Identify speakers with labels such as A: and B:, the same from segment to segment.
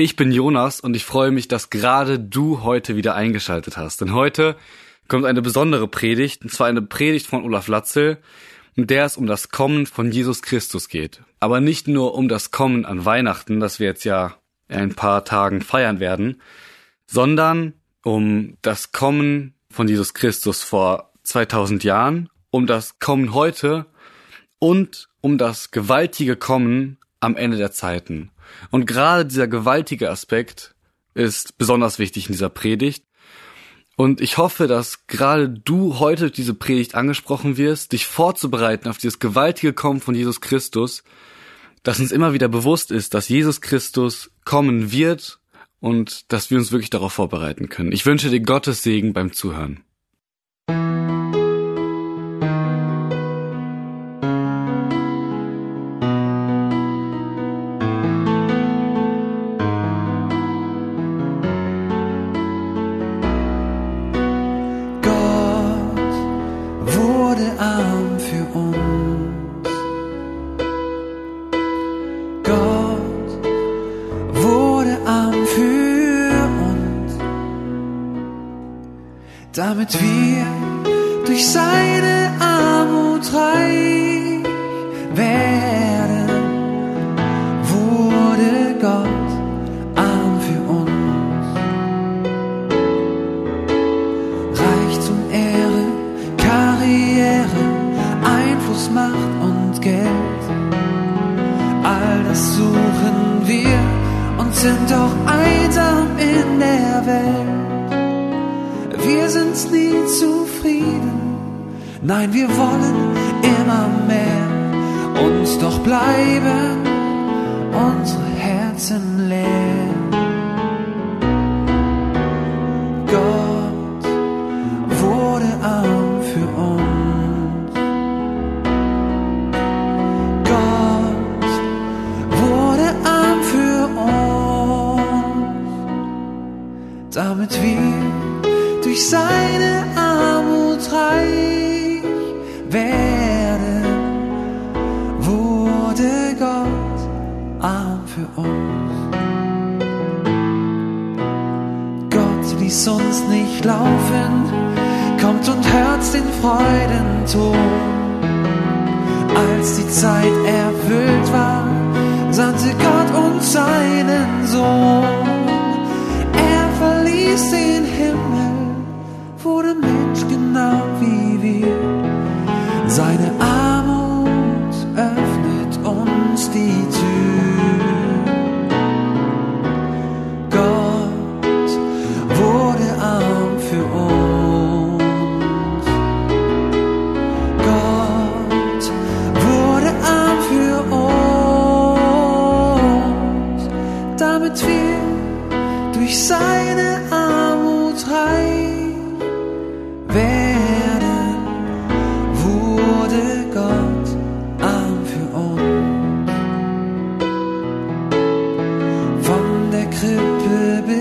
A: Ich bin Jonas und ich freue mich, dass gerade du heute wieder eingeschaltet hast. Denn heute kommt eine besondere Predigt, und zwar eine Predigt von Olaf Latzel, in der es um das Kommen von Jesus Christus geht. Aber nicht nur um das Kommen an Weihnachten, das wir jetzt ja in ein paar Tagen feiern werden, sondern um das Kommen von Jesus Christus vor 2000 Jahren, um das Kommen heute und um das gewaltige Kommen am Ende der Zeiten. Und gerade dieser gewaltige Aspekt ist besonders wichtig in dieser Predigt. Und ich hoffe, dass gerade du heute diese Predigt angesprochen wirst, dich vorzubereiten auf dieses gewaltige Kommen von Jesus Christus, dass uns immer wieder bewusst ist, dass Jesus Christus kommen wird und dass wir uns wirklich darauf vorbereiten können. Ich wünsche dir Gottes Segen beim Zuhören.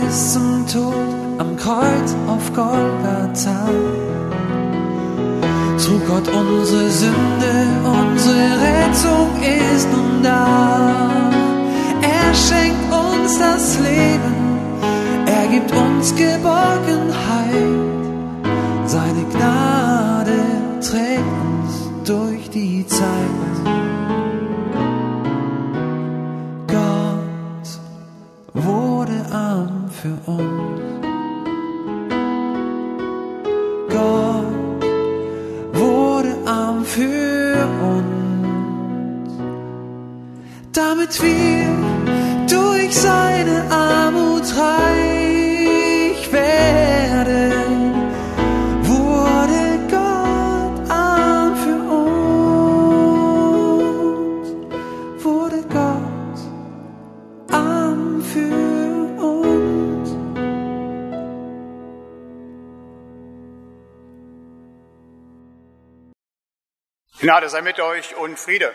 B: Bis zum Tod am Kreuz auf Golgatha trug Gott unsere Sünde, unsere Rettung ist nun da. Er schenkt uns das Leben, er gibt uns Geborgenheit. Seine Gnade trägt uns durch die Zeit. Für uns. Gott wurde arm für uns, damit wir
C: Gnade sei mit euch und Friede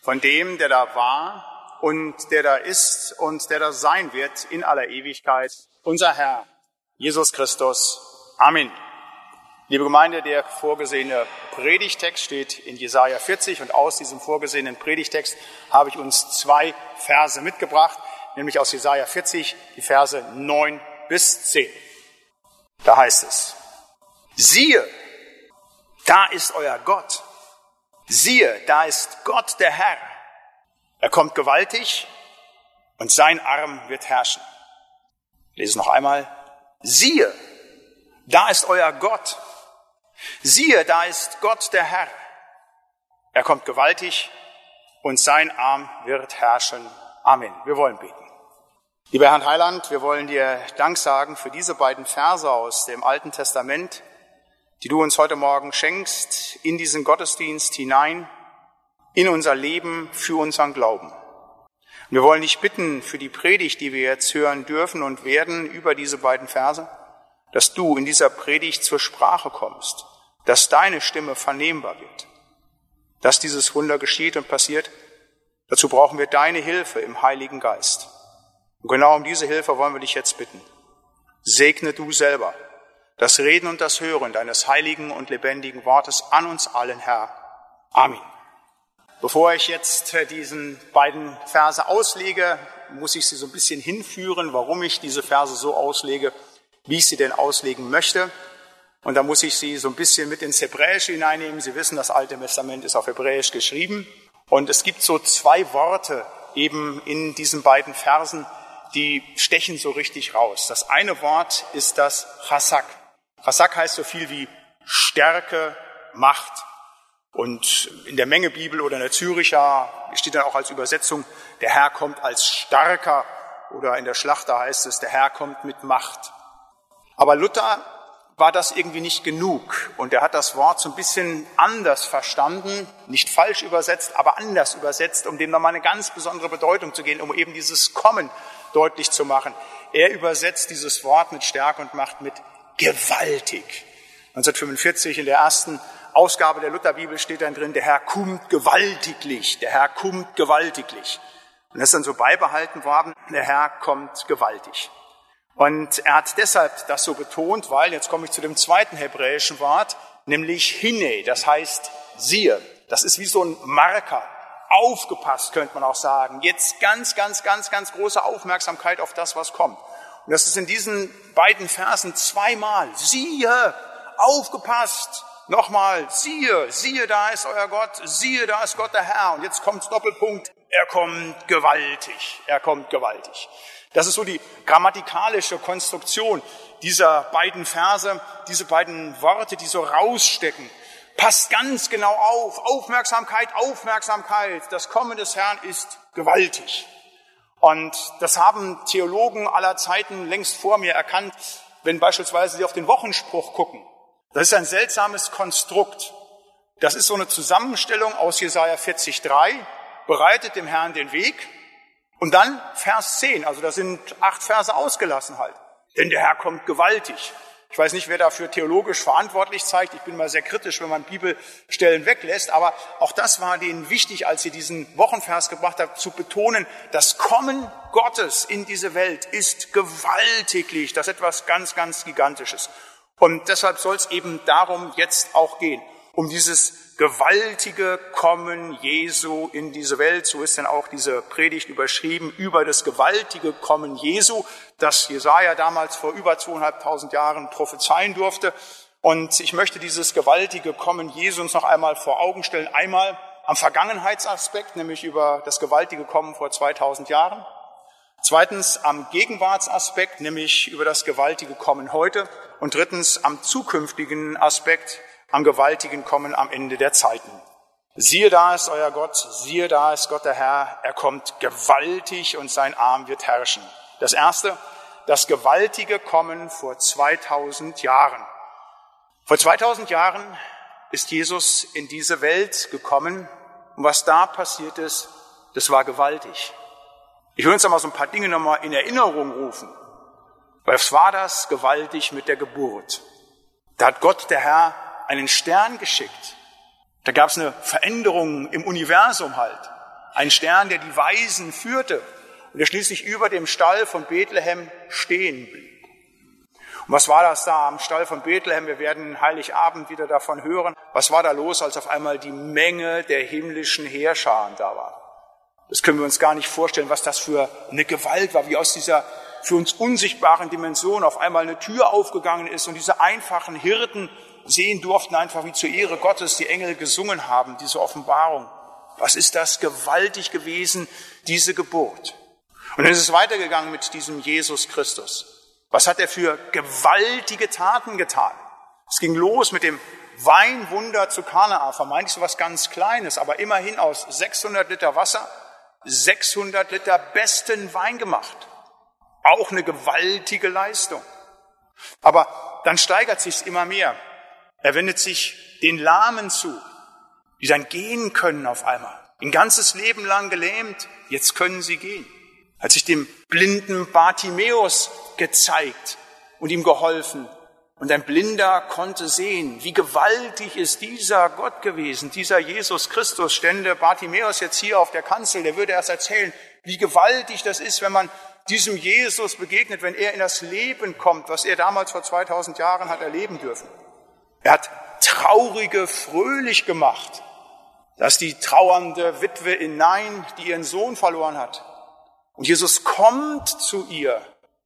C: von dem, der da war und der da ist und der da sein wird in aller Ewigkeit, unser Herr, Jesus Christus. Amen. Liebe Gemeinde, der vorgesehene Predigtext steht in Jesaja 40 und aus diesem vorgesehenen Predigtext habe ich uns zwei Verse mitgebracht, nämlich aus Jesaja 40, die Verse 9 bis 10. Da heißt es, siehe, da ist euer Gott Siehe, da ist Gott der Herr. Er kommt gewaltig und sein Arm wird herrschen. Ich lese noch einmal. Siehe, da ist euer Gott. Siehe, da ist Gott der Herr. Er kommt gewaltig und sein Arm wird herrschen. Amen. Wir wollen beten. Lieber Herr Heiland, wir wollen dir Dank sagen für diese beiden Verse aus dem Alten Testament, die du uns heute Morgen schenkst, in diesen Gottesdienst hinein, in unser Leben, für unseren Glauben. wir wollen dich bitten für die Predigt, die wir jetzt hören dürfen und werden über diese beiden Verse, dass du in dieser Predigt zur Sprache kommst, dass deine Stimme vernehmbar wird, dass dieses Wunder geschieht und passiert. Dazu brauchen wir deine Hilfe im Heiligen Geist. Und genau um diese Hilfe wollen wir dich jetzt bitten. Segne du selber das Reden und das Hören deines heiligen und lebendigen Wortes an uns allen, Herr. Amen. Bevor ich jetzt äh, diesen beiden Verse auslege, muss ich Sie so ein bisschen hinführen, warum ich diese Verse so auslege, wie ich sie denn auslegen möchte. Und da muss ich Sie so ein bisschen mit ins Hebräische hineinnehmen. Sie wissen, das Alte Testament ist auf Hebräisch geschrieben. Und es gibt so zwei Worte eben in diesen beiden Versen, die stechen so richtig raus. Das eine Wort ist das Chasak. Rasak heißt so viel wie Stärke, Macht. Und in der Mengebibel oder in der Züricher steht dann auch als Übersetzung, der Herr kommt als Starker oder in der Schlachter heißt es, der Herr kommt mit Macht. Aber Luther war das irgendwie nicht genug und er hat das Wort so ein bisschen anders verstanden, nicht falsch übersetzt, aber anders übersetzt, um dem nochmal eine ganz besondere Bedeutung zu geben, um eben dieses Kommen deutlich zu machen. Er übersetzt dieses Wort mit Stärke und Macht mit gewaltig. 1945 in der ersten Ausgabe der Lutherbibel steht dann drin, der Herr kommt gewaltiglich, der Herr kommt gewaltiglich. Und das ist dann so beibehalten worden, der Herr kommt gewaltig. Und er hat deshalb das so betont, weil, jetzt komme ich zu dem zweiten hebräischen Wort, nämlich hine, das heißt siehe. Das ist wie so ein Marker. Aufgepasst, könnte man auch sagen. Jetzt ganz, ganz, ganz, ganz große Aufmerksamkeit auf das, was kommt. Und das ist in diesen beiden Versen zweimal. Siehe, aufgepasst. Nochmal, siehe, siehe, da ist euer Gott, siehe, da ist Gott der Herr. Und jetzt kommt Doppelpunkt, er kommt gewaltig, er kommt gewaltig. Das ist so die grammatikalische Konstruktion dieser beiden Verse, diese beiden Worte, die so rausstecken. Passt ganz genau auf, Aufmerksamkeit, Aufmerksamkeit, das Kommen des Herrn ist gewaltig. Und das haben Theologen aller Zeiten längst vor mir erkannt, wenn beispielsweise sie auf den Wochenspruch gucken. Das ist ein seltsames Konstrukt. Das ist so eine Zusammenstellung aus Jesaja 40,3, bereitet dem Herrn den Weg. Und dann Vers 10, also da sind acht Verse ausgelassen halt. Denn der Herr kommt gewaltig. Ich weiß nicht, wer dafür theologisch verantwortlich zeigt. Ich bin mal sehr kritisch, wenn man Bibelstellen weglässt. Aber auch das war denen wichtig, als sie diesen Wochenvers gebracht haben, zu betonen, das Kommen Gottes in diese Welt ist gewaltiglich. Das ist etwas ganz, ganz Gigantisches. Und deshalb soll es eben darum jetzt auch gehen um dieses gewaltige Kommen Jesu in diese Welt. So ist dann auch diese Predigt überschrieben über das gewaltige Kommen Jesu, das Jesaja damals vor über zweieinhalbtausend Jahren prophezeien durfte. Und ich möchte dieses gewaltige Kommen Jesu uns noch einmal vor Augen stellen. Einmal am Vergangenheitsaspekt, nämlich über das gewaltige Kommen vor 2000 Jahren. Zweitens am Gegenwartsaspekt, nämlich über das gewaltige Kommen heute. Und drittens am zukünftigen Aspekt, am gewaltigen Kommen am Ende der Zeiten. Siehe da ist euer Gott, siehe da ist Gott der Herr, er kommt gewaltig und sein Arm wird herrschen. Das erste, das gewaltige Kommen vor 2000 Jahren. Vor 2000 Jahren ist Jesus in diese Welt gekommen und was da passiert ist, das war gewaltig. Ich will uns einmal so ein paar Dinge nochmal in Erinnerung rufen. Was war das gewaltig mit der Geburt? Da hat Gott, der Herr, einen Stern geschickt. Da gab es eine Veränderung im Universum halt. Ein Stern, der die Weisen führte und der schließlich über dem Stall von Bethlehem stehen blieb. Und was war das da am Stall von Bethlehem? Wir werden Heiligabend wieder davon hören. Was war da los, als auf einmal die Menge der himmlischen Heerscharen da war? Das können wir uns gar nicht vorstellen, was das für eine Gewalt war, wie aus dieser für uns unsichtbaren Dimension auf einmal eine Tür aufgegangen ist und diese einfachen Hirten sehen durften einfach, wie zur Ehre Gottes die Engel gesungen haben, diese Offenbarung. Was ist das gewaltig gewesen, diese Geburt? Und dann ist es weitergegangen mit diesem Jesus Christus. Was hat er für gewaltige Taten getan? Es ging los mit dem Weinwunder zu Kanaa, vermeintlich so was ganz Kleines, aber immerhin aus 600 Liter Wasser 600 Liter besten Wein gemacht. Auch eine gewaltige Leistung. Aber dann steigert sich's immer mehr. Er wendet sich den Lahmen zu, die dann gehen können auf einmal. Ein ganzes Leben lang gelähmt, jetzt können sie gehen. Hat sich dem blinden Bartimäus gezeigt und ihm geholfen. Und ein Blinder konnte sehen, wie gewaltig ist dieser Gott gewesen, dieser Jesus Christus. Stände Bartimäus jetzt hier auf der Kanzel, der würde erst erzählen, wie gewaltig das ist, wenn man diesem Jesus begegnet, wenn er in das Leben kommt, was er damals vor 2000 Jahren hat erleben dürfen. Er hat Traurige fröhlich gemacht, dass die trauernde Witwe in Nein, die ihren Sohn verloren hat. Und Jesus kommt zu ihr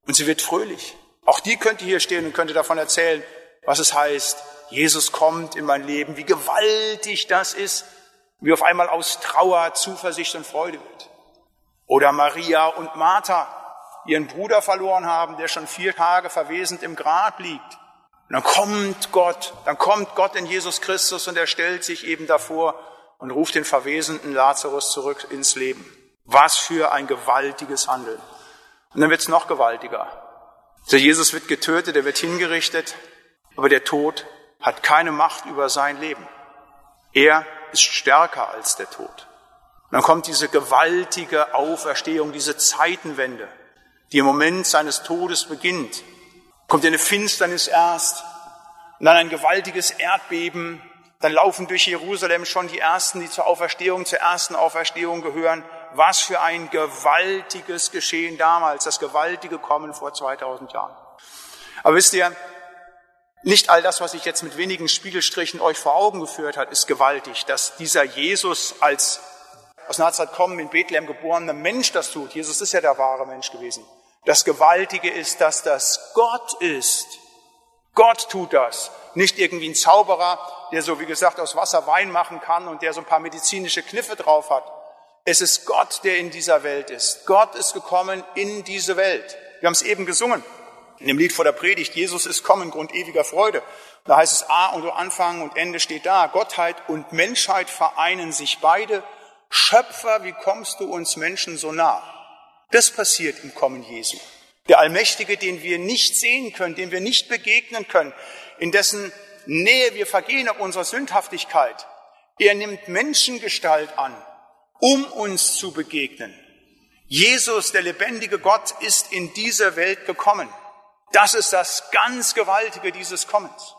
C: und sie wird fröhlich. Auch die könnte hier stehen und könnte davon erzählen, was es heißt, Jesus kommt in mein Leben, wie gewaltig das ist, wie auf einmal aus Trauer Zuversicht und Freude wird. Oder Maria und Martha ihren Bruder verloren haben, der schon vier Tage verwesend im Grab liegt. Und dann kommt Gott, dann kommt Gott in Jesus Christus und er stellt sich eben davor und ruft den verwesenden Lazarus zurück ins Leben. Was für ein gewaltiges Handeln. Und dann wird es noch gewaltiger. Der Jesus wird getötet, er wird hingerichtet, aber der Tod hat keine Macht über sein Leben. Er ist stärker als der Tod. Und dann kommt diese gewaltige Auferstehung, diese Zeitenwende, die im Moment seines Todes beginnt kommt eine Finsternis erst und dann ein gewaltiges Erdbeben. Dann laufen durch Jerusalem schon die Ersten, die zur Auferstehung, zur ersten Auferstehung gehören. Was für ein gewaltiges Geschehen damals, das gewaltige Kommen vor 2000 Jahren. Aber wisst ihr, nicht all das, was ich jetzt mit wenigen Spiegelstrichen euch vor Augen geführt hat, ist gewaltig. Dass dieser Jesus als aus Nazareth kommen, in Bethlehem geborener Mensch das tut. Jesus ist ja der wahre Mensch gewesen. Das Gewaltige ist, dass das Gott ist. Gott tut das. Nicht irgendwie ein Zauberer, der so, wie gesagt, aus Wasser Wein machen kann und der so ein paar medizinische Kniffe drauf hat. Es ist Gott, der in dieser Welt ist. Gott ist gekommen in diese Welt. Wir haben es eben gesungen. In dem Lied vor der Predigt, Jesus ist kommen, Grund ewiger Freude. Da heißt es A und Anfang und Ende steht da. Gottheit und Menschheit vereinen sich beide. Schöpfer, wie kommst du uns Menschen so nah? Das passiert im Kommen Jesu. Der Allmächtige, den wir nicht sehen können, dem wir nicht begegnen können, in dessen Nähe wir vergehen auf unserer Sündhaftigkeit. Er nimmt Menschengestalt an, um uns zu begegnen. Jesus, der lebendige Gott, ist in diese Welt gekommen. Das ist das ganz Gewaltige dieses Kommens.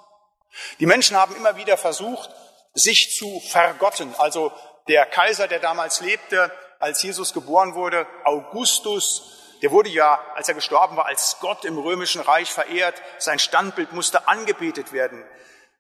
C: Die Menschen haben immer wieder versucht, sich zu vergotten. Also der Kaiser, der damals lebte, als Jesus geboren wurde, Augustus, der wurde ja, als er gestorben war, als Gott im römischen Reich verehrt. Sein Standbild musste angebetet werden.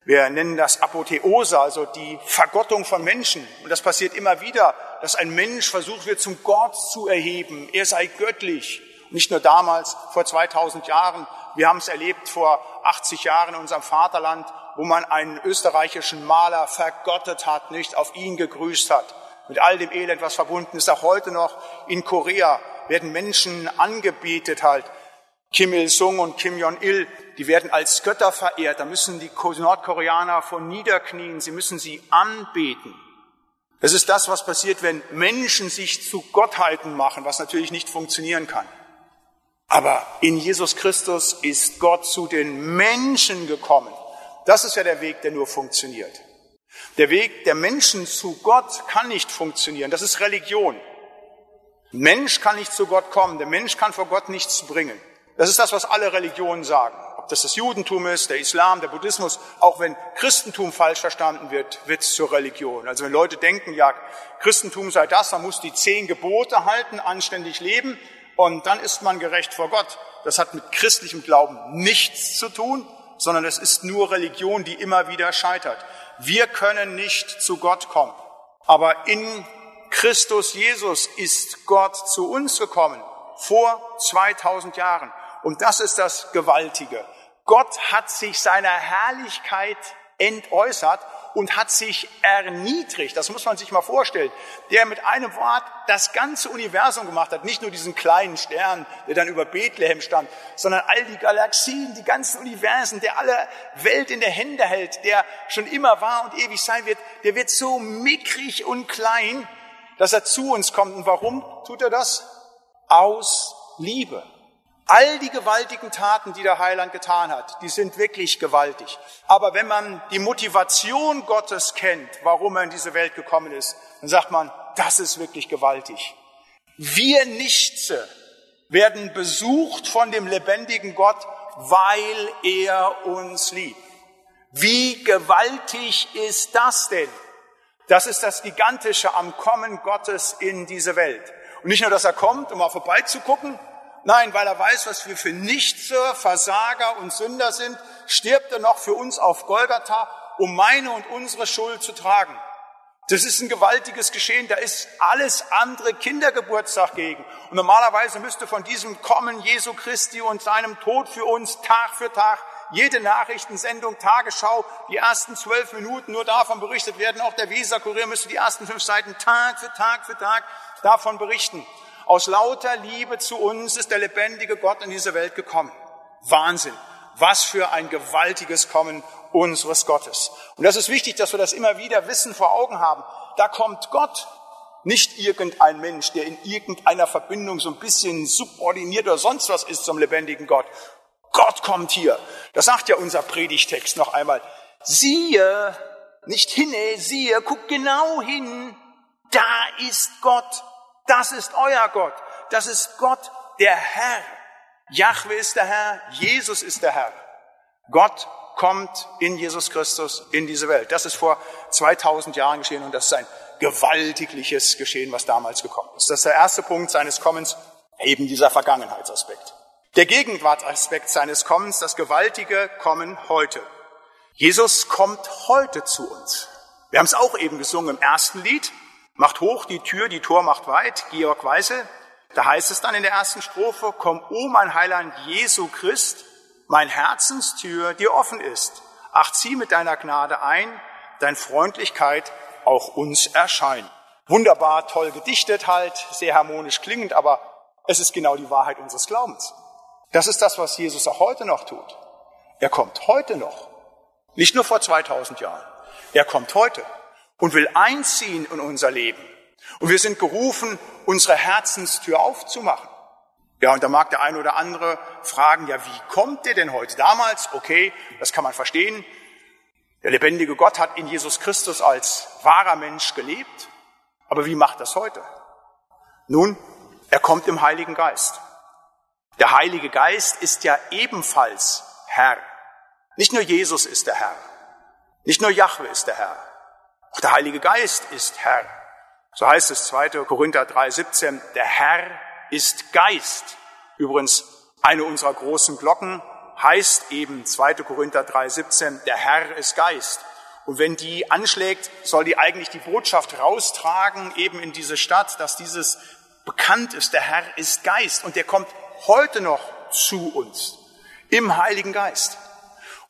C: Wir nennen das Apotheose, also die Vergottung von Menschen. Und das passiert immer wieder, dass ein Mensch versucht wird, zum Gott zu erheben. Er sei göttlich. Nicht nur damals, vor 2000 Jahren. Wir haben es erlebt vor 80 Jahren in unserem Vaterland, wo man einen österreichischen Maler vergottet hat, nicht auf ihn gegrüßt hat mit all dem Elend, was verbunden ist. Auch heute noch in Korea werden Menschen angebetet halt. Kim Il-sung und Kim Jong-il, die werden als Götter verehrt. Da müssen die Nordkoreaner von niederknien. Sie müssen sie anbeten. Das ist das, was passiert, wenn Menschen sich zu Gottheiten machen, was natürlich nicht funktionieren kann. Aber in Jesus Christus ist Gott zu den Menschen gekommen. Das ist ja der Weg, der nur funktioniert. Der Weg der Menschen zu Gott kann nicht funktionieren. Das ist Religion. Mensch kann nicht zu Gott kommen. Der Mensch kann vor Gott nichts bringen. Das ist das, was alle Religionen sagen. Ob das das Judentum ist, der Islam, der Buddhismus, auch wenn Christentum falsch verstanden wird, wird es zur Religion. Also wenn Leute denken, ja, Christentum sei das, man muss die zehn Gebote halten, anständig leben und dann ist man gerecht vor Gott. Das hat mit christlichem Glauben nichts zu tun, sondern es ist nur Religion, die immer wieder scheitert. Wir können nicht zu Gott kommen, aber in Christus Jesus ist Gott zu uns gekommen vor 2000 Jahren. Und das ist das Gewaltige. Gott hat sich seiner Herrlichkeit entäußert und hat sich erniedrigt. Das muss man sich mal vorstellen. Der mit einem Wort das ganze Universum gemacht hat. Nicht nur diesen kleinen Stern, der dann über Bethlehem stand, sondern all die Galaxien, die ganzen Universen, der alle Welt in der Hände hält, der schon immer war und ewig sein wird. Der wird so mickrig und klein, dass er zu uns kommt. Und warum tut er das? Aus Liebe. All die gewaltigen Taten, die der Heiland getan hat, die sind wirklich gewaltig. Aber wenn man die Motivation Gottes kennt, warum er in diese Welt gekommen ist, dann sagt man, das ist wirklich gewaltig. Wir Nichtse werden besucht von dem lebendigen Gott, weil er uns liebt. Wie gewaltig ist das denn? Das ist das Gigantische am Kommen Gottes in diese Welt. Und nicht nur, dass er kommt, um mal vorbeizugucken, Nein, weil er weiß, was wir für Nichtse, Versager und Sünder sind, stirbt er noch für uns auf Golgatha, um meine und unsere Schuld zu tragen. Das ist ein gewaltiges Geschehen, da ist alles andere Kindergeburtstag gegen. Und normalerweise müsste von diesem Kommen Jesu Christi und seinem Tod für uns Tag für Tag jede Nachrichtensendung, Tagesschau, die ersten zwölf Minuten nur davon berichtet werden. Auch der Weser-Kurier müsste die ersten fünf Seiten Tag für Tag für Tag davon berichten. Aus lauter Liebe zu uns ist der lebendige Gott in diese Welt gekommen. Wahnsinn. Was für ein gewaltiges Kommen unseres Gottes. Und das ist wichtig, dass wir das immer wieder wissen, vor Augen haben. Da kommt Gott, nicht irgendein Mensch, der in irgendeiner Verbindung so ein bisschen subordiniert oder sonst was ist zum lebendigen Gott. Gott kommt hier. Das sagt ja unser Predigtext noch einmal. Siehe, nicht hinne, siehe, guck genau hin. Da ist Gott. Das ist euer Gott. Das ist Gott, der Herr. Jahwe ist der Herr. Jesus ist der Herr. Gott kommt in Jesus Christus in diese Welt. Das ist vor 2000 Jahren geschehen und das ist ein gewaltigliches Geschehen, was damals gekommen ist. Das ist der erste Punkt seines Kommens, eben dieser Vergangenheitsaspekt. Der Gegenwartsaspekt seines Kommens, das gewaltige Kommen heute. Jesus kommt heute zu uns. Wir haben es auch eben gesungen im ersten Lied. Macht hoch die Tür, die Tor macht weit, Georg Weise. Da heißt es dann in der ersten Strophe, komm, o mein Heiland Jesu Christ, mein Herzenstür dir offen ist. Ach, zieh mit deiner Gnade ein, dein Freundlichkeit auch uns erscheint. Wunderbar, toll gedichtet halt, sehr harmonisch klingend, aber es ist genau die Wahrheit unseres Glaubens. Das ist das, was Jesus auch heute noch tut. Er kommt heute noch. Nicht nur vor 2000 Jahren. Er kommt heute und will einziehen in unser Leben. Und wir sind gerufen, unsere Herzenstür aufzumachen. Ja, und da mag der eine oder andere fragen, ja, wie kommt der denn heute? Damals, okay, das kann man verstehen. Der lebendige Gott hat in Jesus Christus als wahrer Mensch gelebt. Aber wie macht das heute? Nun, er kommt im Heiligen Geist. Der Heilige Geist ist ja ebenfalls Herr. Nicht nur Jesus ist der Herr. Nicht nur Jahwe ist der Herr. Auch der Heilige Geist ist Herr. So heißt es 2. Korinther 3,17, der Herr ist Geist. Übrigens, eine unserer großen Glocken heißt eben 2. Korinther 3,17, der Herr ist Geist. Und wenn die anschlägt, soll die eigentlich die Botschaft raustragen, eben in diese Stadt, dass dieses bekannt ist, der Herr ist Geist. Und der kommt heute noch zu uns im Heiligen Geist.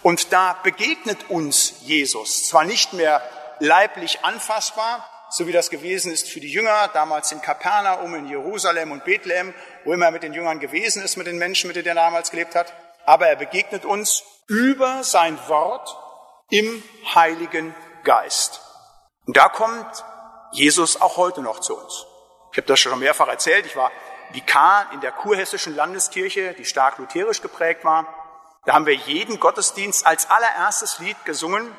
C: Und da begegnet uns Jesus zwar nicht mehr leiblich anfassbar, so wie das gewesen ist für die Jünger, damals in Kapernaum, in Jerusalem und Bethlehem, wo immer mit den Jüngern gewesen ist, mit den Menschen, mit denen er damals gelebt hat. Aber er begegnet uns über sein Wort im Heiligen Geist. Und da kommt Jesus auch heute noch zu uns. Ich habe das schon mehrfach erzählt. Ich war Vikar in der kurhessischen Landeskirche, die stark lutherisch geprägt war. Da haben wir jeden Gottesdienst als allererstes Lied gesungen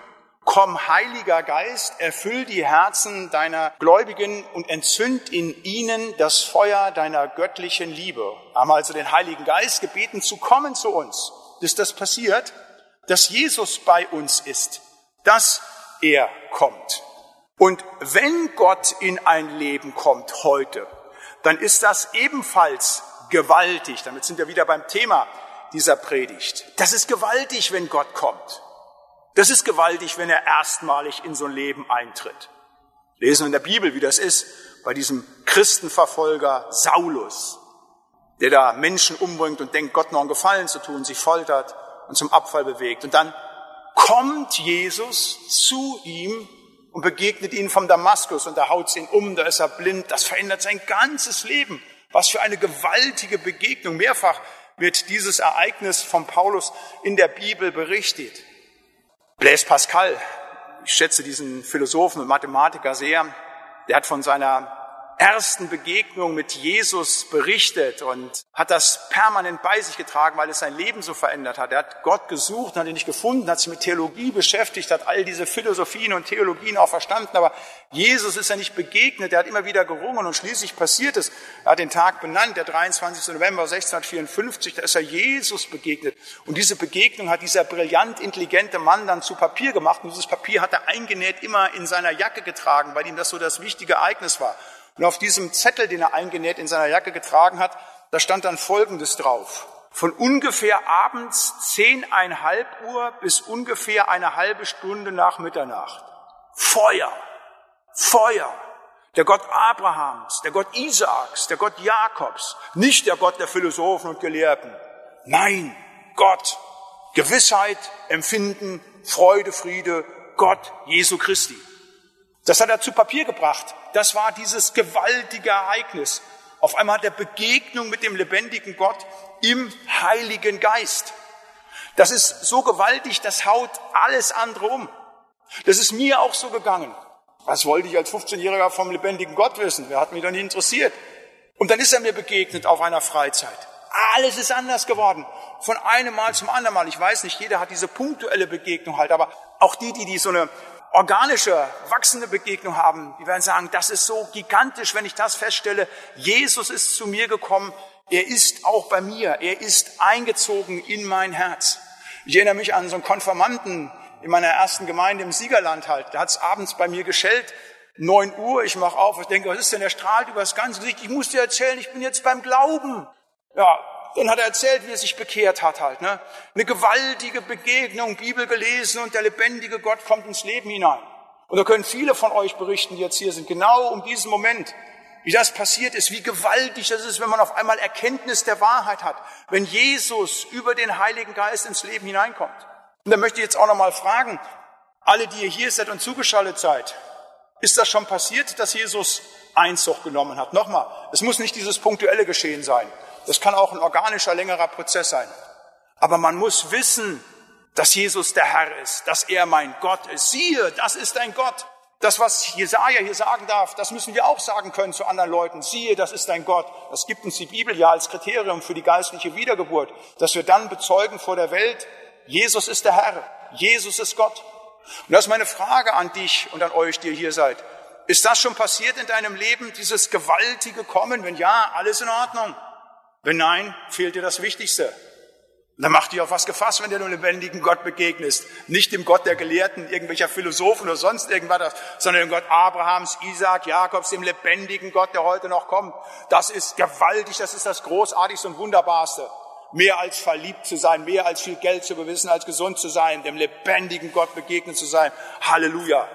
C: Komm, Heiliger Geist, erfüll die Herzen deiner Gläubigen und entzünd in ihnen das Feuer deiner göttlichen Liebe. Haben also den Heiligen Geist gebeten, zu kommen zu uns. dass das passiert, dass Jesus bei uns ist, dass er kommt. Und wenn Gott in ein Leben kommt heute, dann ist das ebenfalls gewaltig. Damit sind wir wieder beim Thema dieser Predigt. Das ist gewaltig, wenn Gott kommt. Das ist gewaltig, wenn er erstmalig in so ein Leben eintritt. Lesen wir in der Bibel, wie das ist bei diesem Christenverfolger Saulus, der da Menschen umbringt und denkt, Gott noch einen Gefallen zu tun, sich foltert und zum Abfall bewegt. Und dann kommt Jesus zu ihm und begegnet ihn vom Damaskus und da haut ihn um, da ist er blind. Das verändert sein ganzes Leben. Was für eine gewaltige Begegnung. Mehrfach wird dieses Ereignis von Paulus in der Bibel berichtet. Blaise Pascal, ich schätze diesen Philosophen und Mathematiker sehr, der hat von seiner ersten Begegnung mit Jesus berichtet und hat das permanent bei sich getragen, weil es sein Leben so verändert hat. Er hat Gott gesucht, hat ihn nicht gefunden, hat sich mit Theologie beschäftigt, hat all diese Philosophien und Theologien auch verstanden, aber Jesus ist ja nicht begegnet, er hat immer wieder gerungen und schließlich passiert es. Er hat den Tag benannt, der 23. November 1654, da ist er Jesus begegnet. Und diese Begegnung hat dieser brillant intelligente Mann dann zu Papier gemacht und dieses Papier hat er eingenäht immer in seiner Jacke getragen, weil ihm das so das wichtige Ereignis war. Und auf diesem Zettel, den er eingenäht in seiner Jacke getragen hat, da stand dann Folgendes drauf. Von ungefähr abends zehneinhalb Uhr bis ungefähr eine halbe Stunde nach Mitternacht. Feuer, Feuer. Der Gott Abrahams, der Gott Isaaks, der Gott Jakobs, nicht der Gott der Philosophen und Gelehrten. Nein, Gott. Gewissheit, Empfinden, Freude, Friede, Gott Jesu Christi. Das hat er zu Papier gebracht. Das war dieses gewaltige Ereignis. Auf einmal hat er Begegnung mit dem lebendigen Gott im Heiligen Geist. Das ist so gewaltig, das haut alles andere um. Das ist mir auch so gegangen. Was wollte ich als 15-Jähriger vom lebendigen Gott wissen? Wer hat mich doch nie interessiert? Und dann ist er mir begegnet auf einer Freizeit. Alles ist anders geworden. Von einem Mal zum anderen Mal. Ich weiß nicht, jeder hat diese punktuelle Begegnung halt, aber auch die, die, die so eine organische, wachsende Begegnung haben, die werden sagen, das ist so gigantisch, wenn ich das feststelle. Jesus ist zu mir gekommen, er ist auch bei mir, er ist eingezogen in mein Herz. Ich erinnere mich an so einen Konformanten in meiner ersten Gemeinde im Siegerland halt. Da hat es abends bei mir geschellt, neun Uhr, ich mache auf, ich denke, was ist denn, der strahlt über das ganze Gesicht, ich muss dir erzählen, ich bin jetzt beim Glauben. Ja, dann hat er erzählt, wie er sich bekehrt hat halt. Ne? Eine gewaltige Begegnung, Bibel gelesen und der lebendige Gott kommt ins Leben hinein. Und da können viele von euch berichten, die jetzt hier sind, genau um diesen Moment, wie das passiert ist, wie gewaltig das ist, wenn man auf einmal Erkenntnis der Wahrheit hat, wenn Jesus über den Heiligen Geist ins Leben hineinkommt. Und da möchte ich jetzt auch nochmal fragen, alle, die ihr hier seid und zugeschaltet seid, ist das schon passiert, dass Jesus Einzug genommen hat? Nochmal, es muss nicht dieses punktuelle Geschehen sein. Das kann auch ein organischer, längerer Prozess sein. Aber man muss wissen, dass Jesus der Herr ist, dass er mein Gott ist. Siehe, das ist ein Gott. Das, was Jesaja hier sagen darf, das müssen wir auch sagen können zu anderen Leuten. Siehe, das ist ein Gott. Das gibt uns die Bibel ja als Kriterium für die geistliche Wiedergeburt, dass wir dann bezeugen vor der Welt, Jesus ist der Herr, Jesus ist Gott. Und das ist meine Frage an dich und an euch, die ihr hier seid. Ist das schon passiert in deinem Leben, dieses gewaltige Kommen? Wenn ja, alles in Ordnung. Wenn nein, fehlt dir das Wichtigste. dann mach dich auf was gefasst, wenn du dem lebendigen Gott begegnest. Nicht dem Gott der Gelehrten, irgendwelcher Philosophen oder sonst irgendwas, sondern dem Gott Abrahams, Isaac, Jakobs, dem lebendigen Gott, der heute noch kommt. Das ist gewaltig, das ist das Großartigste und Wunderbarste. Mehr als verliebt zu sein, mehr als viel Geld zu bewissen, als gesund zu sein, dem lebendigen Gott begegnet zu sein. Halleluja.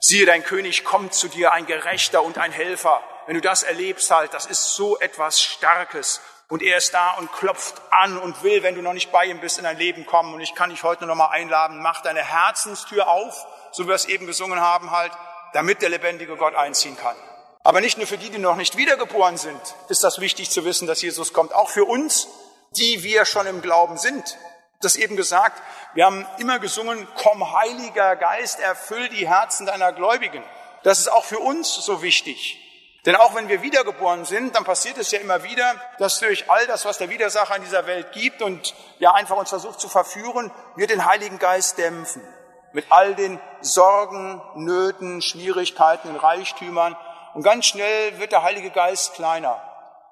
C: Siehe, dein König kommt zu dir, ein Gerechter und ein Helfer. Wenn du das erlebst halt, das ist so etwas Starkes. Und er ist da und klopft an und will, wenn du noch nicht bei ihm bist, in dein Leben kommen. Und ich kann dich heute noch mal einladen, mach deine Herzenstür auf, so wie wir es eben gesungen haben halt, damit der lebendige Gott einziehen kann. Aber nicht nur für die, die noch nicht wiedergeboren sind, ist das wichtig zu wissen, dass Jesus kommt. Auch für uns, die wir schon im Glauben sind. Das eben gesagt, wir haben immer gesungen, komm Heiliger Geist, erfüll die Herzen deiner Gläubigen. Das ist auch für uns so wichtig. Denn auch wenn wir wiedergeboren sind, dann passiert es ja immer wieder, dass durch all das, was der Widersacher in dieser Welt gibt und ja einfach uns versucht zu verführen, wir den Heiligen Geist dämpfen. Mit all den Sorgen, Nöten, Schwierigkeiten, den Reichtümern. Und ganz schnell wird der Heilige Geist kleiner.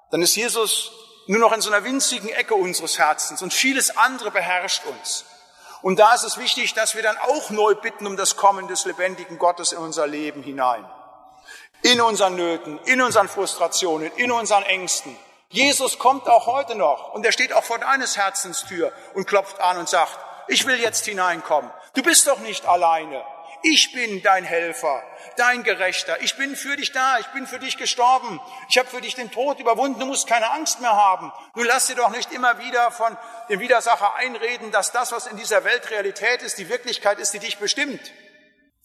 C: Dann ist Jesus nur noch in so einer winzigen Ecke unseres Herzens und vieles andere beherrscht uns. Und da ist es wichtig, dass wir dann auch neu bitten um das Kommen des lebendigen Gottes in unser Leben hinein. In unseren Nöten, in unseren Frustrationen, in unseren Ängsten. Jesus kommt auch heute noch und er steht auch vor deines Herzens Tür und klopft an und sagt, ich will jetzt hineinkommen. Du bist doch nicht alleine. Ich bin dein Helfer, dein Gerechter. Ich bin für dich da. Ich bin für dich gestorben. Ich habe für dich den Tod überwunden. Du musst keine Angst mehr haben. Nun lass dir doch nicht immer wieder von dem Widersacher einreden, dass das, was in dieser Welt Realität ist, die Wirklichkeit ist, die dich bestimmt.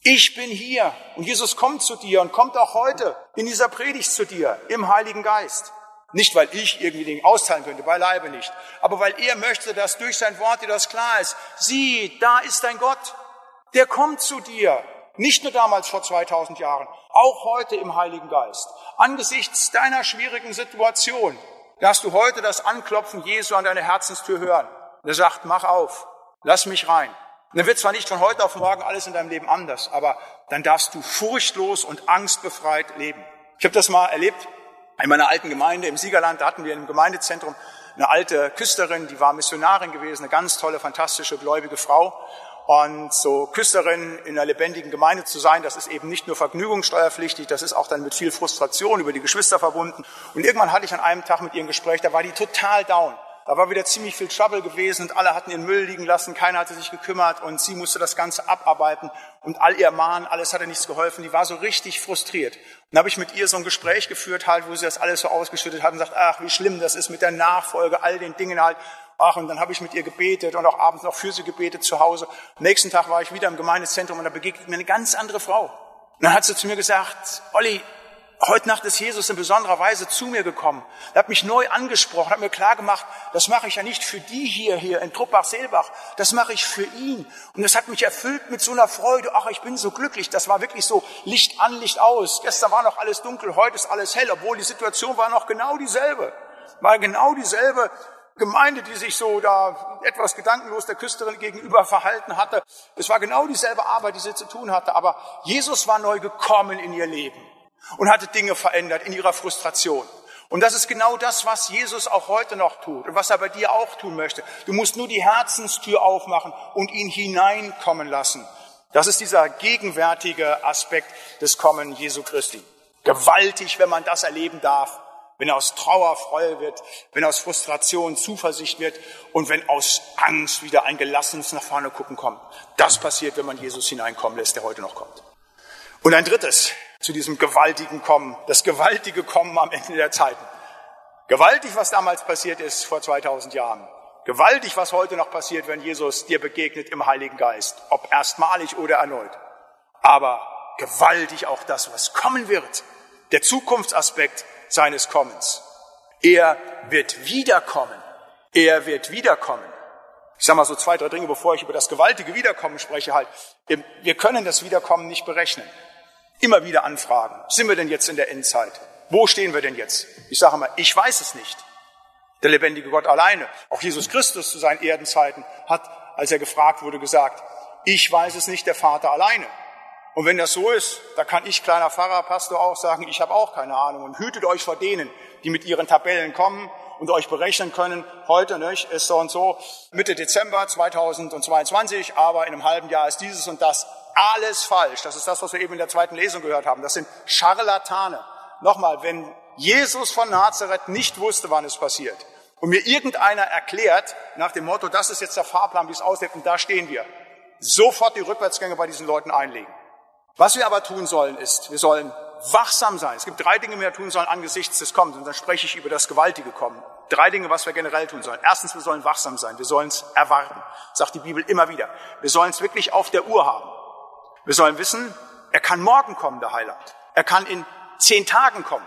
C: Ich bin hier und Jesus kommt zu dir und kommt auch heute in dieser Predigt zu dir im Heiligen Geist. Nicht, weil ich irgendwie Dinge austeilen könnte, beileibe nicht, aber weil er möchte, dass durch sein Wort dir das klar ist. Sieh, da ist dein Gott der kommt zu dir. Nicht nur damals vor 2000 Jahren, auch heute im Heiligen Geist. Angesichts deiner schwierigen Situation darfst du heute das Anklopfen Jesu an deine Herzenstür hören. Er sagt, mach auf, lass mich rein. Und dann wird zwar nicht von heute auf morgen alles in deinem Leben anders, aber dann darfst du furchtlos und angstbefreit leben. Ich habe das mal erlebt in meiner alten Gemeinde im Siegerland. Da hatten wir im Gemeindezentrum eine alte Küsterin, die war Missionarin gewesen, eine ganz tolle, fantastische, gläubige Frau. Und so Küsterin in einer lebendigen Gemeinde zu sein, das ist eben nicht nur vergnügungssteuerpflichtig, das ist auch dann mit viel Frustration über die Geschwister verbunden. Und irgendwann hatte ich an einem Tag mit ihr ein Gespräch, da war die total down. Da war wieder ziemlich viel Trouble gewesen und alle hatten ihren Müll liegen lassen, keiner hatte sich gekümmert und sie musste das Ganze abarbeiten und all ihr Mahnen, alles hatte nichts geholfen. Die war so richtig frustriert. Dann habe ich mit ihr so ein Gespräch geführt, halt, wo sie das alles so ausgeschüttet hat und sagt, ach, wie schlimm das ist mit der Nachfolge, all den Dingen halt. Ach, und dann habe ich mit ihr gebetet und auch abends noch für sie gebetet zu Hause. Am nächsten Tag war ich wieder im Gemeindezentrum und da begegnet mir eine ganz andere Frau. Und dann hat sie zu mir gesagt, Olli, heute Nacht ist Jesus in besonderer Weise zu mir gekommen. Er hat mich neu angesprochen, hat mir klar gemacht, das mache ich ja nicht für die hier, hier in Truppach-Seelbach, das mache ich für ihn. Und das hat mich erfüllt mit so einer Freude. Ach, ich bin so glücklich. Das war wirklich so Licht an, Licht aus. Gestern war noch alles dunkel, heute ist alles hell, obwohl die Situation war noch genau dieselbe. War genau dieselbe Gemeinde, die sich so da etwas gedankenlos der Küsterin gegenüber verhalten hatte. Es war genau dieselbe Arbeit, die sie zu tun hatte. Aber Jesus war neu gekommen in ihr Leben und hatte Dinge verändert in ihrer Frustration. Und das ist genau das, was Jesus auch heute noch tut und was er bei dir auch tun möchte. Du musst nur die Herzenstür aufmachen und ihn hineinkommen lassen. Das ist dieser gegenwärtige Aspekt des Kommen Jesu Christi. Gewaltig, wenn man das erleben darf wenn aus Trauer Freude wird, wenn aus Frustration Zuversicht wird und wenn aus Angst wieder ein gelassenes nach vorne gucken kommt. Das passiert, wenn man Jesus hineinkommen lässt, der heute noch kommt. Und ein drittes zu diesem gewaltigen Kommen, das gewaltige Kommen am Ende der Zeiten. Gewaltig, was damals passiert ist vor 2000 Jahren. Gewaltig, was heute noch passiert, wenn Jesus dir begegnet im Heiligen Geist, ob erstmalig oder erneut. Aber gewaltig auch das, was kommen wird. Der Zukunftsaspekt, seines Kommens. Er wird wiederkommen. Er wird wiederkommen. Ich sage mal so zwei, drei Dinge, bevor ich über das gewaltige Wiederkommen spreche, halt. Wir können das Wiederkommen nicht berechnen. Immer wieder anfragen. Sind wir denn jetzt in der Endzeit? Wo stehen wir denn jetzt? Ich sage mal, ich weiß es nicht. Der lebendige Gott alleine, auch Jesus Christus zu seinen Erdenzeiten, hat, als er gefragt wurde, gesagt, ich weiß es nicht, der Vater alleine. Und wenn das so ist, da kann ich, kleiner Pfarrer, Pastor, auch sagen, ich habe auch keine Ahnung. Und hütet euch vor denen, die mit ihren Tabellen kommen und euch berechnen können, heute nicht, ist so und so, Mitte Dezember 2022, aber in einem halben Jahr ist dieses und das. Alles falsch. Das ist das, was wir eben in der zweiten Lesung gehört haben. Das sind Scharlatane. Nochmal, wenn Jesus von Nazareth nicht wusste, wann es passiert, und mir irgendeiner erklärt, nach dem Motto, das ist jetzt der Fahrplan, wie es aussieht, und da stehen wir, sofort die Rückwärtsgänge bei diesen Leuten einlegen. Was wir aber tun sollen, ist, wir sollen wachsam sein. Es gibt drei Dinge, die wir tun sollen angesichts des Kommens. Und dann spreche ich über das gewaltige Kommen. Drei Dinge, was wir generell tun sollen. Erstens, wir sollen wachsam sein. Wir sollen es erwarten. Sagt die Bibel immer wieder. Wir sollen es wirklich auf der Uhr haben. Wir sollen wissen, er kann morgen kommen, der Heiland. Er kann in zehn Tagen kommen.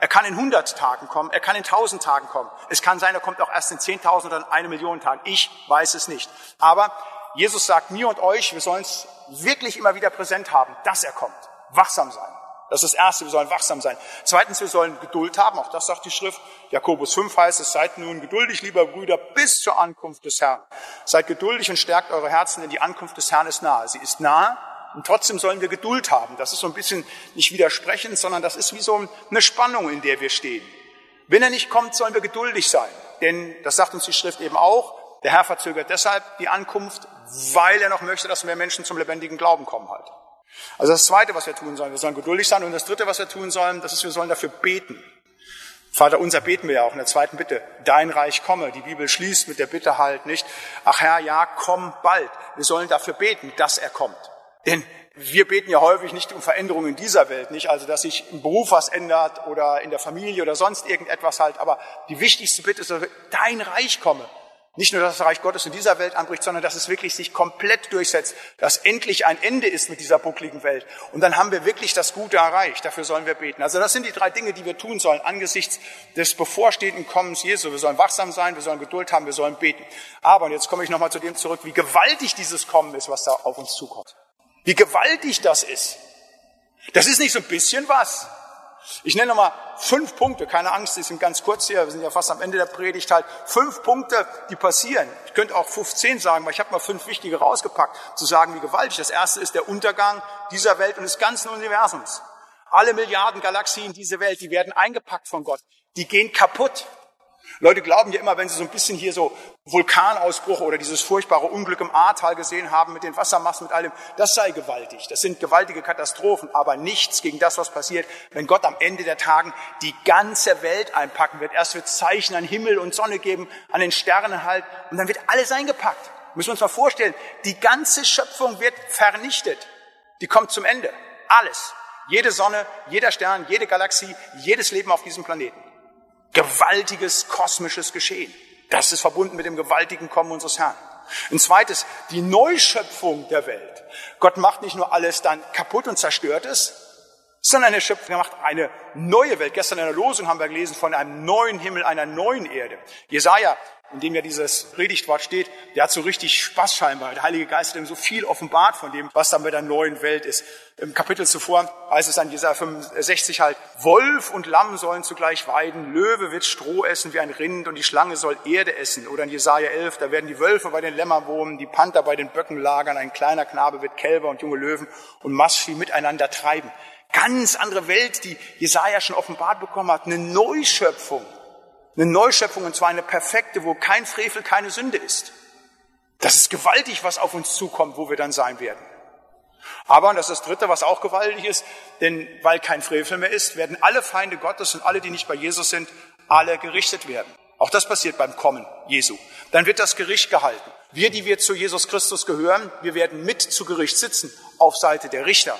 C: Er kann in hundert Tagen kommen. Er kann in tausend Tagen kommen. Es kann sein, er kommt auch erst in zehntausend oder in eine Million Tagen. Ich weiß es nicht. Aber Jesus sagt mir und euch, wir sollen es wirklich immer wieder präsent haben, dass er kommt. Wachsam sein. Das ist das Erste, wir sollen wachsam sein. Zweitens, wir sollen Geduld haben, auch das sagt die Schrift. Jakobus 5 heißt es, seid nun geduldig, lieber Brüder, bis zur Ankunft des Herrn. Seid geduldig und stärkt eure Herzen, denn die Ankunft des Herrn ist nahe. Sie ist nahe und trotzdem sollen wir Geduld haben. Das ist so ein bisschen nicht widersprechend, sondern das ist wie so eine Spannung, in der wir stehen. Wenn er nicht kommt, sollen wir geduldig sein. Denn, das sagt uns die Schrift eben auch, der Herr verzögert deshalb die Ankunft, weil er noch möchte, dass mehr Menschen zum lebendigen Glauben kommen halt. Also das Zweite, was wir tun sollen, wir sollen geduldig sein. Und das Dritte, was wir tun sollen, das ist, wir sollen dafür beten. Vater unser beten wir ja auch in der zweiten Bitte. Dein Reich komme. Die Bibel schließt mit der Bitte halt nicht. Ach Herr, ja, komm bald. Wir sollen dafür beten, dass er kommt. Denn wir beten ja häufig nicht um Veränderungen in dieser Welt, nicht also, dass sich im Beruf was ändert oder in der Familie oder sonst irgendetwas halt. Aber die wichtigste Bitte ist, dass dein Reich komme. Nicht nur, dass das Reich Gottes in dieser Welt anbricht, sondern dass es wirklich sich komplett durchsetzt, dass endlich ein Ende ist mit dieser buckligen Welt. Und dann haben wir wirklich das Gute erreicht. Dafür sollen wir beten. Also das sind die drei Dinge, die wir tun sollen angesichts des bevorstehenden Kommens Jesu. Wir sollen wachsam sein, wir sollen Geduld haben, wir sollen beten. Aber, und jetzt komme ich nochmal zu dem zurück, wie gewaltig dieses Kommen ist, was da auf uns zukommt. Wie gewaltig das ist. Das ist nicht so ein bisschen was. Ich nenne nochmal fünf Punkte, keine Angst, die sind ganz kurz hier, wir sind ja fast am Ende der Predigt halt. Fünf Punkte, die passieren. Ich könnte auch 15 sagen, aber ich habe mal fünf wichtige rausgepackt, zu sagen, wie gewaltig. Das erste ist der Untergang dieser Welt und des ganzen Universums. Alle Milliarden Galaxien dieser Welt, die werden eingepackt von Gott. Die gehen kaputt. Leute glauben ja immer, wenn sie so ein bisschen hier so Vulkanausbruch oder dieses furchtbare Unglück im Ahrtal gesehen haben mit den Wassermassen, mit allem, das sei gewaltig. Das sind gewaltige Katastrophen, aber nichts gegen das, was passiert, wenn Gott am Ende der Tagen die ganze Welt einpacken wird. Erst wird Zeichen an Himmel und Sonne geben, an den Sternen halt, und dann wird alles eingepackt. Müssen wir uns mal vorstellen, die ganze Schöpfung wird vernichtet. Die kommt zum Ende. Alles. Jede Sonne, jeder Stern, jede Galaxie, jedes Leben auf diesem Planeten gewaltiges kosmisches Geschehen. Das ist verbunden mit dem gewaltigen Kommen unseres Herrn. Ein zweites, die Neuschöpfung der Welt. Gott macht nicht nur alles dann kaputt und zerstört es, sondern er schöpft, er macht eine neue Welt. Gestern in der Losung haben wir gelesen von einem neuen Himmel, einer neuen Erde. Jesaja in dem ja dieses Predigtwort steht, der hat so richtig Spaß scheinbar. Der Heilige Geist hat ihm so viel offenbart von dem, was dann bei der neuen Welt ist. Im Kapitel zuvor heißt es an Jesaja 65 halt, Wolf und Lamm sollen zugleich weiden, Löwe wird Stroh essen wie ein Rind und die Schlange soll Erde essen. Oder in Jesaja 11, da werden die Wölfe bei den Lämmern wohnen, die Panther bei den Böcken lagern, ein kleiner Knabe wird Kälber und junge Löwen und Mastvieh miteinander treiben. Ganz andere Welt, die Jesaja schon offenbart bekommen hat, eine Neuschöpfung. Eine Neuschöpfung und zwar eine perfekte, wo kein Frevel, keine Sünde ist. Das ist gewaltig, was auf uns zukommt, wo wir dann sein werden. Aber, und das ist das Dritte, was auch gewaltig ist, denn weil kein Frevel mehr ist, werden alle Feinde Gottes und alle, die nicht bei Jesus sind, alle gerichtet werden. Auch das passiert beim Kommen Jesu. Dann wird das Gericht gehalten. Wir, die wir zu Jesus Christus gehören, wir werden mit zu Gericht sitzen, auf Seite der Richter.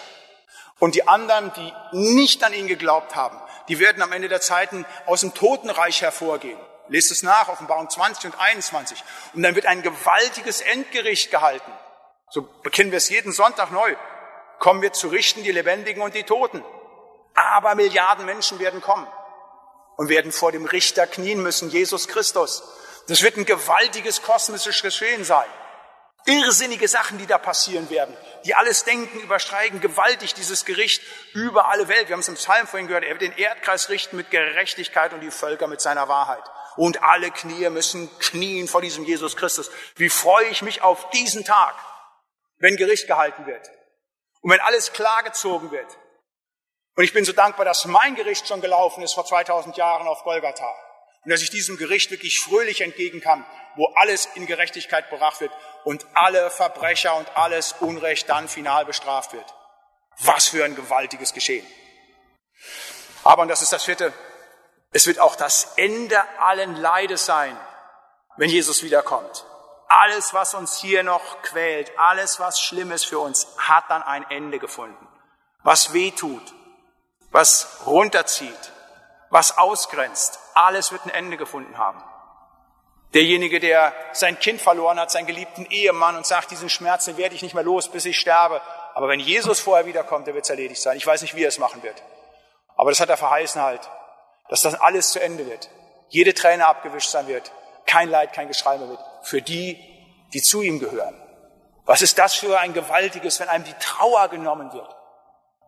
C: Und die anderen, die nicht an ihn geglaubt haben, die werden am Ende der Zeiten aus dem Totenreich hervorgehen. Lest es nach, Offenbarung 20 und 21. Und dann wird ein gewaltiges Endgericht gehalten. So bekennen wir es jeden Sonntag neu. Kommen wir zu richten die Lebendigen und die Toten. Aber Milliarden Menschen werden kommen und werden vor dem Richter knien müssen, Jesus Christus. Das wird ein gewaltiges kosmisches Geschehen sein. Irrsinnige Sachen, die da passieren werden, die alles Denken übersteigen, gewaltig dieses Gericht über alle Welt. Wir haben es im Psalm vorhin gehört, er wird den Erdkreis richten mit Gerechtigkeit und die Völker mit seiner Wahrheit. Und alle Knie müssen knien vor diesem Jesus Christus. Wie freue ich mich auf diesen Tag, wenn Gericht gehalten wird und wenn alles klargezogen wird. Und ich bin so dankbar, dass mein Gericht schon gelaufen ist vor 2000 Jahren auf Golgatha und dass ich diesem Gericht wirklich fröhlich entgegen kann, wo alles in Gerechtigkeit bebracht wird und alle Verbrecher und alles Unrecht dann final bestraft wird. Was für ein gewaltiges Geschehen. Aber, und das ist das vierte, es wird auch das Ende allen Leides sein, wenn Jesus wiederkommt. Alles, was uns hier noch quält, alles, was schlimm ist für uns, hat dann ein Ende gefunden. Was weh tut, was runterzieht, was ausgrenzt, alles wird ein Ende gefunden haben. Derjenige, der sein Kind verloren hat, seinen geliebten Ehemann und sagt, diesen Schmerz den werde ich nicht mehr los, bis ich sterbe. Aber wenn Jesus vorher wiederkommt, dann wird es erledigt sein. Ich weiß nicht, wie er es machen wird. Aber das hat er verheißen halt, dass das alles zu Ende wird. Jede Träne abgewischt sein wird. Kein Leid, kein Geschrei mehr wird. Für die, die zu ihm gehören. Was ist das für ein gewaltiges, wenn einem die Trauer genommen wird?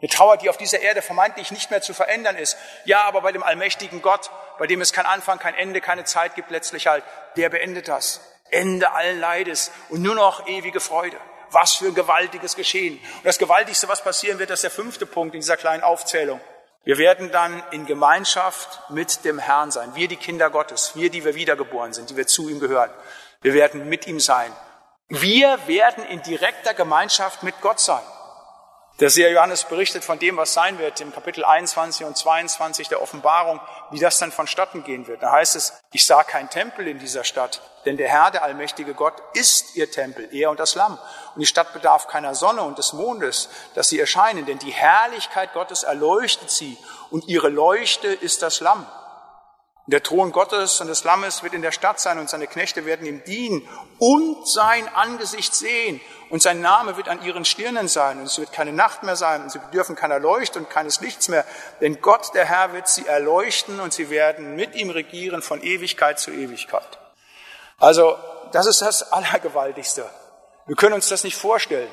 C: Eine Trauer, die auf dieser Erde vermeintlich nicht mehr zu verändern ist. Ja, aber bei dem allmächtigen Gott, bei dem es kein Anfang, kein Ende, keine Zeit gibt, letztlich halt, der beendet das. Ende allen Leides und nur noch ewige Freude. Was für ein gewaltiges Geschehen. Und das Gewaltigste, was passieren wird, das ist der fünfte Punkt in dieser kleinen Aufzählung. Wir werden dann in Gemeinschaft mit dem Herrn sein. Wir, die Kinder Gottes, wir, die wir wiedergeboren sind, die wir zu ihm gehören. Wir werden mit ihm sein. Wir werden in direkter Gemeinschaft mit Gott sein. Der Seher Johannes berichtet von dem, was sein wird im Kapitel 21 und 22 der Offenbarung, wie das dann vonstatten gehen wird. Da heißt es, ich sah kein Tempel in dieser Stadt, denn der Herr, der allmächtige Gott, ist ihr Tempel, er und das Lamm. Und die Stadt bedarf keiner Sonne und des Mondes, dass sie erscheinen, denn die Herrlichkeit Gottes erleuchtet sie und ihre Leuchte ist das Lamm. Der Thron Gottes und des Lammes wird in der Stadt sein und seine Knechte werden ihm dienen und sein Angesicht sehen und sein Name wird an ihren Stirnen sein und es wird keine Nacht mehr sein und sie bedürfen keiner Leuchte und keines Lichts mehr, denn Gott, der Herr, wird sie erleuchten und sie werden mit ihm regieren von Ewigkeit zu Ewigkeit. Also, das ist das Allergewaltigste. Wir können uns das nicht vorstellen.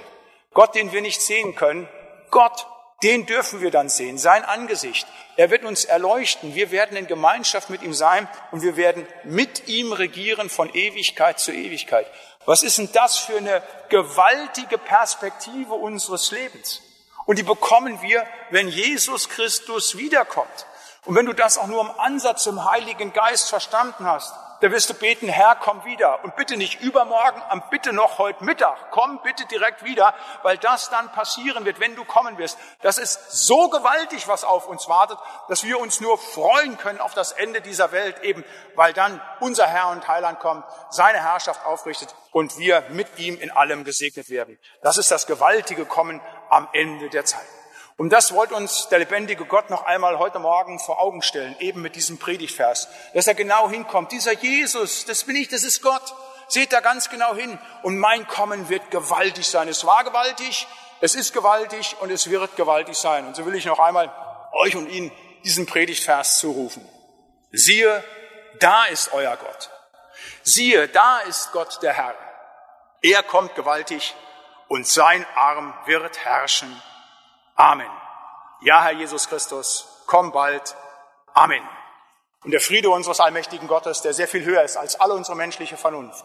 C: Gott, den wir nicht sehen können, Gott, den dürfen wir dann sehen, sein Angesicht. Er wird uns erleuchten. Wir werden in Gemeinschaft mit ihm sein und wir werden mit ihm regieren von Ewigkeit zu Ewigkeit. Was ist denn das für eine gewaltige Perspektive unseres Lebens? Und die bekommen wir, wenn Jesus Christus wiederkommt. Und wenn du das auch nur im Ansatz im Heiligen Geist verstanden hast, da wirst du beten, Herr, komm wieder. Und bitte nicht übermorgen, bitte noch heute Mittag. Komm bitte direkt wieder, weil das dann passieren wird, wenn du kommen wirst. Das ist so gewaltig, was auf uns wartet, dass wir uns nur freuen können auf das Ende dieser Welt, eben weil dann unser Herr und Heiland kommt, seine Herrschaft aufrichtet und wir mit ihm in allem gesegnet werden. Das ist das gewaltige Kommen am Ende der Zeit. Und das wollte uns der lebendige Gott noch einmal heute Morgen vor Augen stellen, eben mit diesem Predigtvers, dass er genau hinkommt. Dieser Jesus, das bin ich, das ist Gott. Seht da ganz genau hin. Und mein Kommen wird gewaltig sein. Es war gewaltig, es ist gewaltig und es wird gewaltig sein. Und so will ich noch einmal euch und Ihnen diesen Predigtvers zurufen. Siehe, da ist euer Gott. Siehe, da ist Gott der Herr. Er kommt gewaltig und sein Arm wird herrschen Amen. Ja, Herr Jesus Christus, komm bald. Amen. Und der Friede unseres allmächtigen Gottes, der sehr viel höher ist als alle unsere menschliche Vernunft,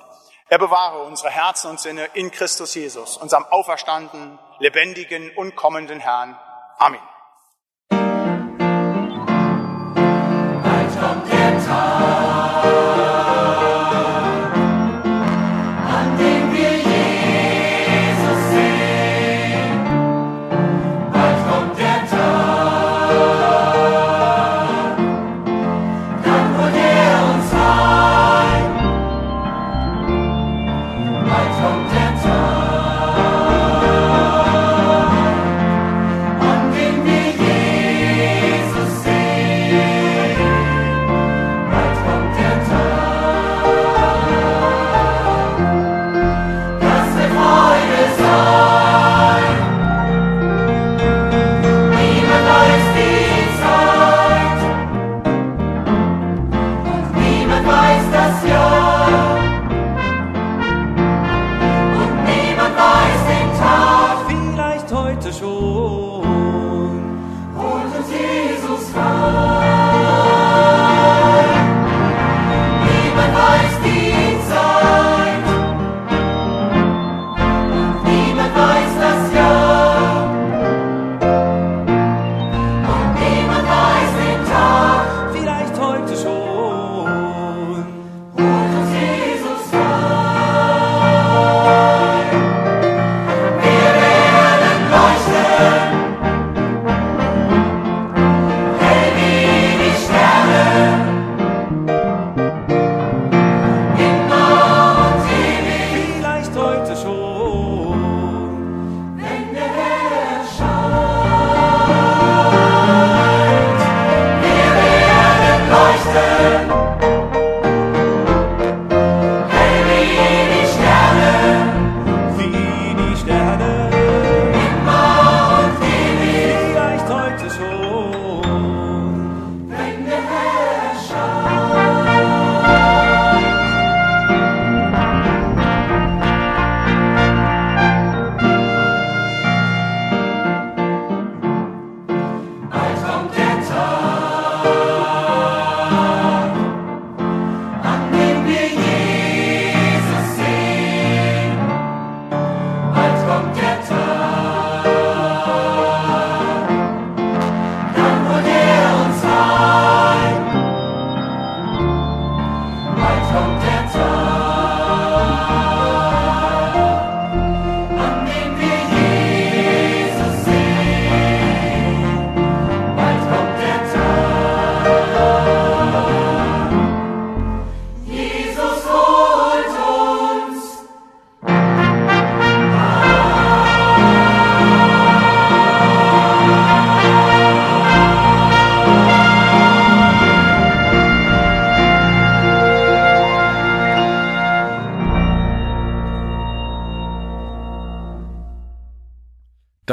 C: er bewahre unsere Herzen und Sinne in Christus Jesus, unserem auferstandenen, lebendigen und kommenden Herrn. Amen.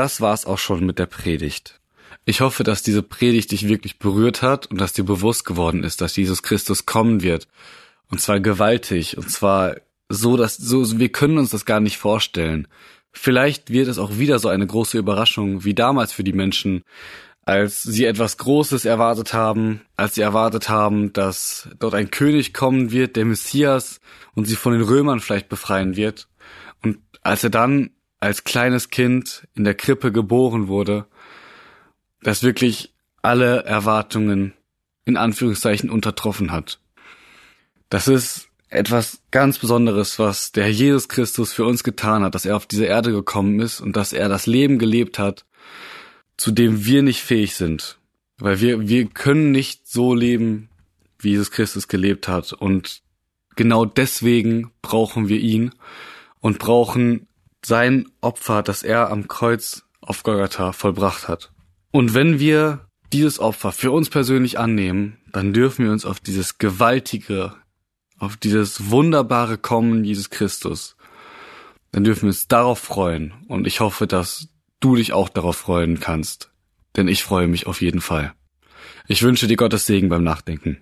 A: Das war's auch schon mit der Predigt. Ich hoffe, dass diese Predigt dich wirklich berührt hat und dass dir bewusst geworden ist, dass Jesus Christus kommen wird. Und zwar gewaltig. Und zwar so, dass, so, wir können uns das gar nicht vorstellen. Vielleicht wird es auch wieder so eine große Überraschung wie damals für die Menschen, als sie etwas Großes erwartet haben, als sie erwartet haben, dass dort ein König kommen wird, der Messias, und sie von den Römern vielleicht befreien wird. Und als er dann als kleines Kind in der Krippe geboren wurde, das wirklich alle Erwartungen in Anführungszeichen untertroffen hat. Das ist etwas ganz Besonderes, was der Jesus Christus für uns getan hat, dass er auf diese Erde gekommen ist und dass er das Leben gelebt hat, zu dem wir nicht fähig sind. Weil wir, wir können nicht so leben, wie Jesus Christus gelebt hat. Und genau deswegen brauchen wir ihn und brauchen sein Opfer, das er am Kreuz auf Golgatha vollbracht hat. Und wenn wir dieses Opfer für uns persönlich annehmen, dann dürfen wir uns auf dieses gewaltige, auf dieses wunderbare Kommen Jesus Christus, dann dürfen wir uns darauf freuen. Und ich hoffe, dass du dich auch darauf freuen kannst. Denn ich freue mich auf jeden Fall. Ich wünsche dir Gottes Segen beim Nachdenken.